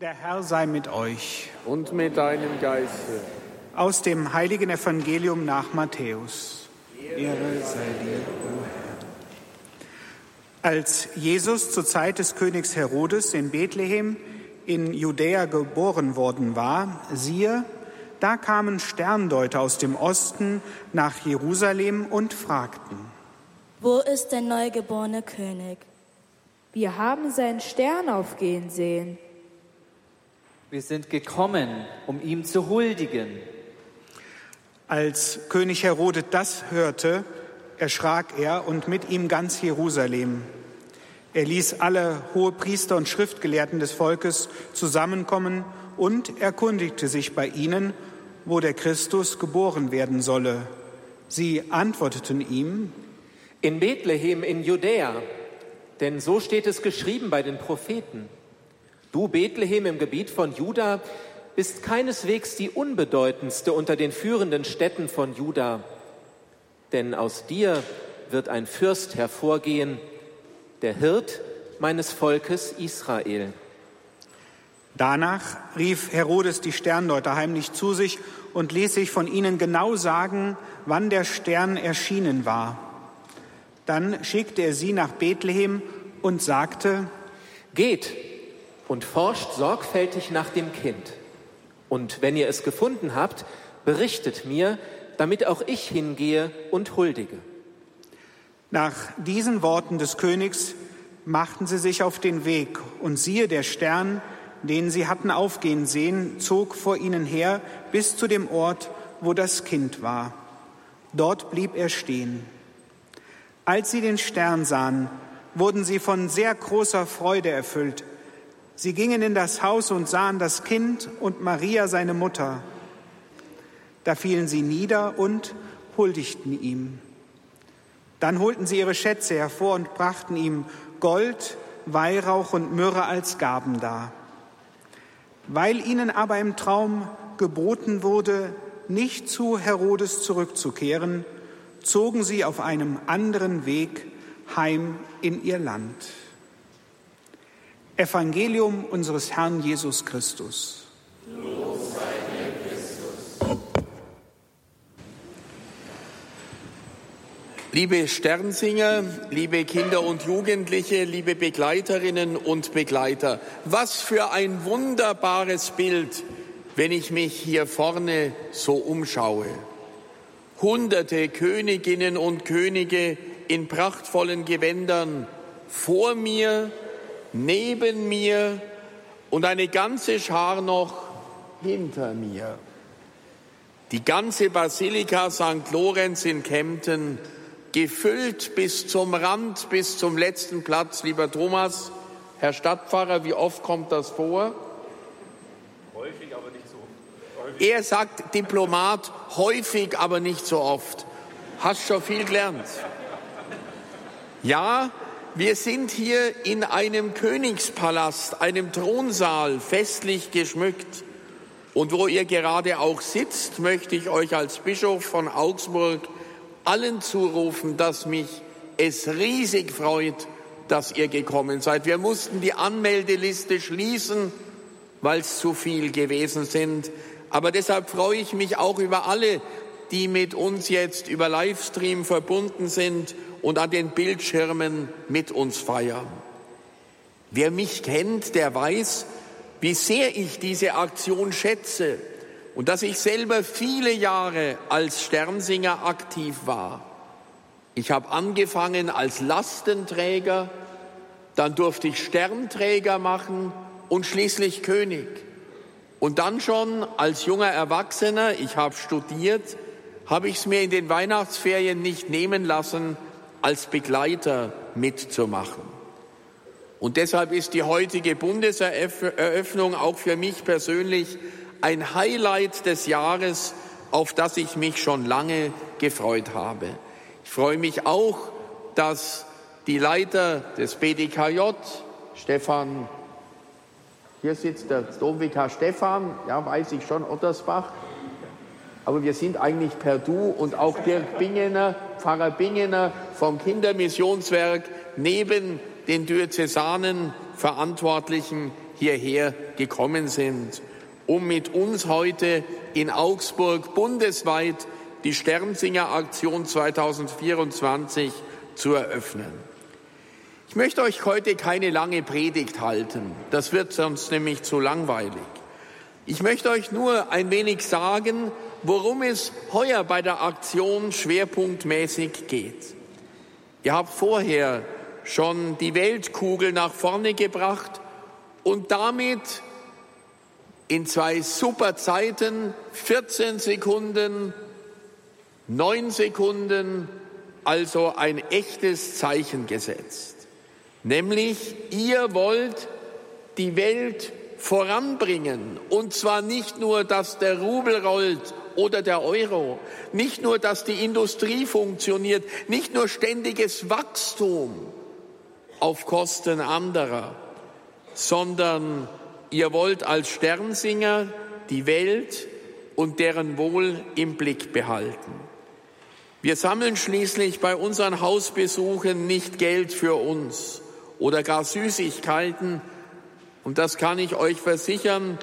Der Herr sei mit euch. Und mit deinem Geiste. Aus dem heiligen Evangelium nach Matthäus. Ehre sei dir, o Herr. Als Jesus zur Zeit des Königs Herodes in Bethlehem in Judäa geboren worden war, siehe, da kamen Sterndeuter aus dem Osten nach Jerusalem und fragten, Wo ist der neugeborene König? Wir haben seinen Stern aufgehen sehen. Wir sind gekommen, um ihm zu huldigen. Als König Herodes das hörte, erschrak er und mit ihm ganz Jerusalem. Er ließ alle Hohepriester und Schriftgelehrten des Volkes zusammenkommen und erkundigte sich bei ihnen, wo der Christus geboren werden solle. Sie antworteten ihm, In Bethlehem in Judäa, denn so steht es geschrieben bei den Propheten. Du Bethlehem im Gebiet von Juda bist keineswegs die unbedeutendste unter den führenden Städten von Juda, denn aus dir wird ein Fürst hervorgehen, der Hirt meines Volkes Israel. Danach rief Herodes die Sterndeuter heimlich zu sich und ließ sich von ihnen genau sagen, wann der Stern erschienen war. Dann schickte er sie nach Bethlehem und sagte, Geht und forscht sorgfältig nach dem Kind. Und wenn ihr es gefunden habt, berichtet mir, damit auch ich hingehe und huldige. Nach diesen Worten des Königs machten sie sich auf den Weg, und siehe, der Stern, den sie hatten aufgehen sehen, zog vor ihnen her bis zu dem Ort, wo das Kind war. Dort blieb er stehen. Als sie den Stern sahen, wurden sie von sehr großer Freude erfüllt. Sie gingen in das Haus und sahen das Kind und Maria, seine Mutter. Da fielen sie nieder und huldigten ihm. Dann holten sie ihre Schätze hervor und brachten ihm Gold, Weihrauch und Myrrhe als Gaben dar. Weil ihnen aber im Traum geboten wurde, nicht zu Herodes zurückzukehren, zogen sie auf einem anderen Weg heim in ihr Land. Evangelium unseres Herrn Jesus Christus. Liebe Sternsinger, liebe Kinder und Jugendliche, liebe Begleiterinnen und Begleiter, was für ein wunderbares Bild, wenn ich mich hier vorne so umschaue. Hunderte Königinnen und Könige in prachtvollen Gewändern vor mir, neben mir und eine ganze Schar noch hinter mir. Die ganze Basilika St. Lorenz in Kempten gefüllt bis zum Rand, bis zum letzten Platz. Lieber Thomas, Herr Stadtpfarrer, wie oft kommt das vor? Häufig, aber nicht so oft. Er sagt Diplomat häufig, aber nicht so oft. Hast schon viel gelernt. Ja, wir sind hier in einem Königspalast, einem Thronsaal, festlich geschmückt. Und wo ihr gerade auch sitzt, möchte ich euch als Bischof von Augsburg allen zurufen, dass mich es riesig freut, dass ihr gekommen seid. Wir mussten die Anmeldeliste schließen, weil es zu viel gewesen sind. Aber deshalb freue ich mich auch über alle, die mit uns jetzt über Livestream verbunden sind und an den Bildschirmen mit uns feiern. Wer mich kennt, der weiß, wie sehr ich diese Aktion schätze und dass ich selber viele Jahre als Sternsinger aktiv war. Ich habe angefangen als Lastenträger, dann durfte ich Sternträger machen und schließlich König. Und dann schon als junger Erwachsener, ich habe studiert, habe ich es mir in den Weihnachtsferien nicht nehmen lassen, als Begleiter mitzumachen. Und deshalb ist die heutige Bundeseröffnung auch für mich persönlich ein Highlight des Jahres, auf das ich mich schon lange gefreut habe. Ich freue mich auch, dass die Leiter des BDKJ, Stefan, hier sitzt der Domvikar Stefan, ja, weiß ich schon, Ottersbach, aber wir sind eigentlich per Du und auch Dirk Bingener, Pfarrer Bingener vom Kindermissionswerk neben den Diözesanen Verantwortlichen hierher gekommen sind, um mit uns heute in Augsburg bundesweit die Sternsinger Aktion 2024 zu eröffnen. Ich möchte euch heute keine lange Predigt halten, das wird sonst nämlich zu langweilig. Ich möchte euch nur ein wenig sagen, worum es heuer bei der Aktion schwerpunktmäßig geht. Ihr habt vorher schon die Weltkugel nach vorne gebracht und damit in zwei super Zeiten, 14 Sekunden, 9 Sekunden, also ein echtes Zeichen gesetzt. Nämlich, ihr wollt die Welt voranbringen. Und zwar nicht nur, dass der Rubel rollt oder der Euro, nicht nur, dass die Industrie funktioniert, nicht nur ständiges Wachstum auf Kosten anderer, sondern ihr wollt als Sternsinger die Welt und deren Wohl im Blick behalten. Wir sammeln schließlich bei unseren Hausbesuchen nicht Geld für uns oder gar Süßigkeiten, und das kann ich euch versichern,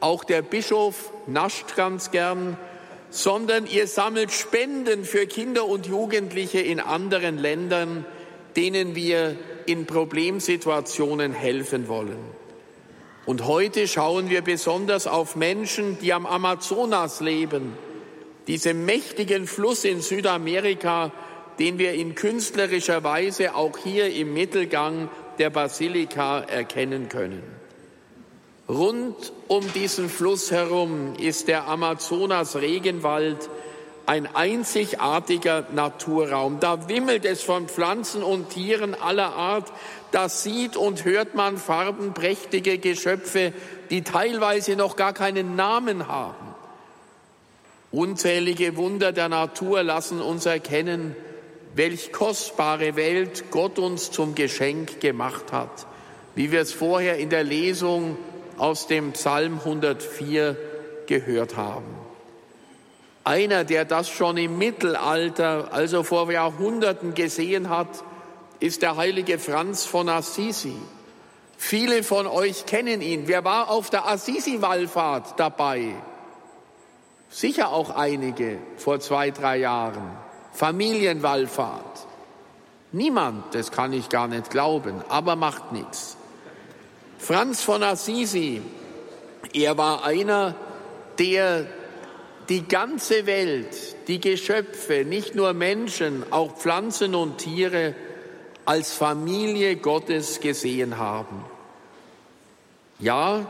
auch der Bischof nascht ganz gern, sondern ihr sammelt Spenden für Kinder und Jugendliche in anderen Ländern, denen wir in Problemsituationen helfen wollen. Und heute schauen wir besonders auf Menschen, die am Amazonas leben, diesem mächtigen Fluss in Südamerika, den wir in künstlerischer Weise auch hier im Mittelgang der Basilika erkennen können. Rund um diesen Fluss herum ist der Amazonas-Regenwald ein einzigartiger Naturraum. Da wimmelt es von Pflanzen und Tieren aller Art. Da sieht und hört man farbenprächtige Geschöpfe, die teilweise noch gar keinen Namen haben. Unzählige Wunder der Natur lassen uns erkennen, welch kostbare Welt Gott uns zum Geschenk gemacht hat, wie wir es vorher in der Lesung aus dem Psalm 104 gehört haben. Einer, der das schon im Mittelalter, also vor Jahrhunderten gesehen hat, ist der heilige Franz von Assisi. Viele von euch kennen ihn. Wer war auf der Assisi-Wallfahrt dabei? Sicher auch einige vor zwei, drei Jahren. Familienwallfahrt. Niemand, das kann ich gar nicht glauben, aber macht nichts. Franz von Assisi, er war einer, der die ganze Welt, die Geschöpfe, nicht nur Menschen, auch Pflanzen und Tiere als Familie Gottes gesehen haben. Ja,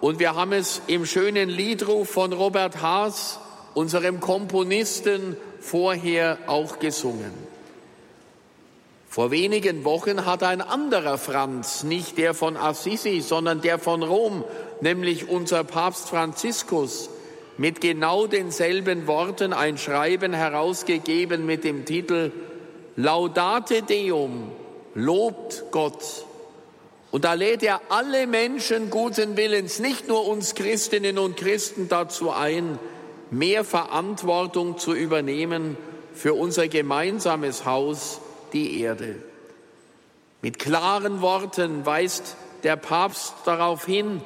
und wir haben es im schönen Liedruf von Robert Haas, unserem Komponisten, vorher auch gesungen. Vor wenigen Wochen hat ein anderer Franz, nicht der von Assisi, sondern der von Rom, nämlich unser Papst Franziskus, mit genau denselben Worten ein Schreiben herausgegeben mit dem Titel Laudate Deum, lobt Gott. Und da lädt er alle Menschen guten Willens, nicht nur uns Christinnen und Christen dazu ein, mehr Verantwortung zu übernehmen für unser gemeinsames Haus, die Erde. Mit klaren Worten weist der Papst darauf hin,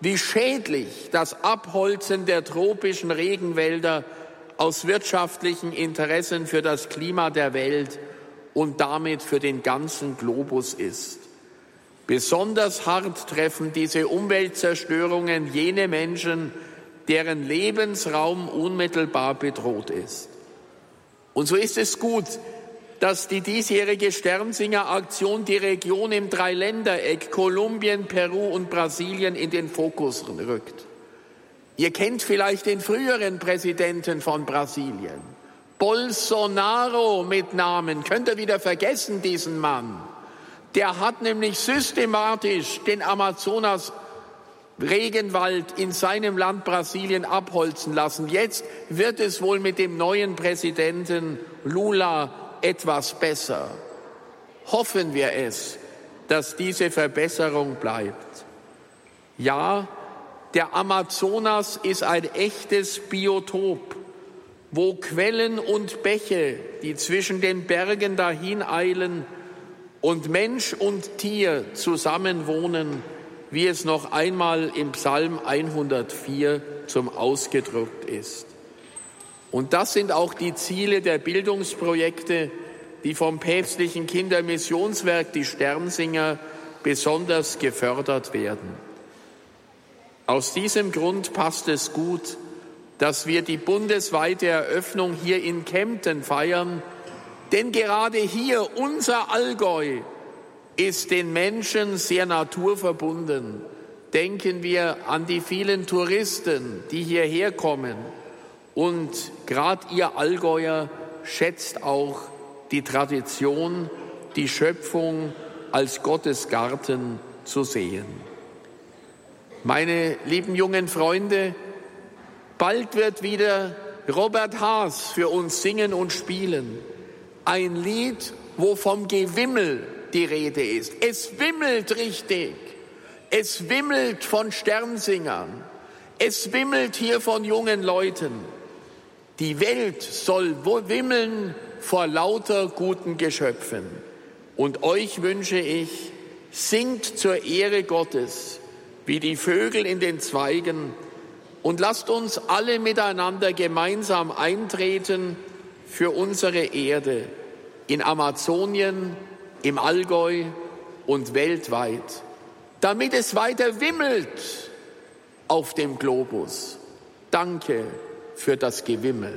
wie schädlich das Abholzen der tropischen Regenwälder aus wirtschaftlichen Interessen für das Klima der Welt und damit für den ganzen Globus ist. Besonders hart treffen diese Umweltzerstörungen jene Menschen, deren Lebensraum unmittelbar bedroht ist. Und so ist es gut, dass die diesjährige Sternsinger-Aktion die Region im Dreiländereck Kolumbien, Peru und Brasilien in den Fokus rückt. Ihr kennt vielleicht den früheren Präsidenten von Brasilien, Bolsonaro mit Namen. Könnt ihr wieder vergessen, diesen Mann? Der hat nämlich systematisch den Amazonas Regenwald in seinem Land Brasilien abholzen lassen. Jetzt wird es wohl mit dem neuen Präsidenten Lula etwas besser. Hoffen wir es, dass diese Verbesserung bleibt. Ja, der Amazonas ist ein echtes Biotop, wo Quellen und Bäche, die zwischen den Bergen dahin eilen und Mensch und Tier zusammenwohnen, wie es noch einmal im Psalm 104 zum Ausgedruckt ist. Und das sind auch die Ziele der Bildungsprojekte, die vom päpstlichen Kindermissionswerk, die Sternsinger, besonders gefördert werden. Aus diesem Grund passt es gut, dass wir die bundesweite Eröffnung hier in Kempten feiern, denn gerade hier, unser Allgäu, ist den Menschen sehr naturverbunden. Denken wir an die vielen Touristen, die hierher kommen. Und gerade ihr Allgäuer schätzt auch die Tradition, die Schöpfung als Gottes Garten zu sehen. Meine lieben jungen Freunde, bald wird wieder Robert Haas für uns singen und spielen. Ein Lied, wo vom Gewimmel die Rede ist. Es wimmelt richtig. Es wimmelt von Sternsingern. Es wimmelt hier von jungen Leuten. Die Welt soll wimmeln vor lauter guten Geschöpfen. Und euch wünsche ich, singt zur Ehre Gottes wie die Vögel in den Zweigen und lasst uns alle miteinander gemeinsam eintreten für unsere Erde in Amazonien, im Allgäu und weltweit, damit es weiter wimmelt auf dem Globus. Danke für das Gewimmel.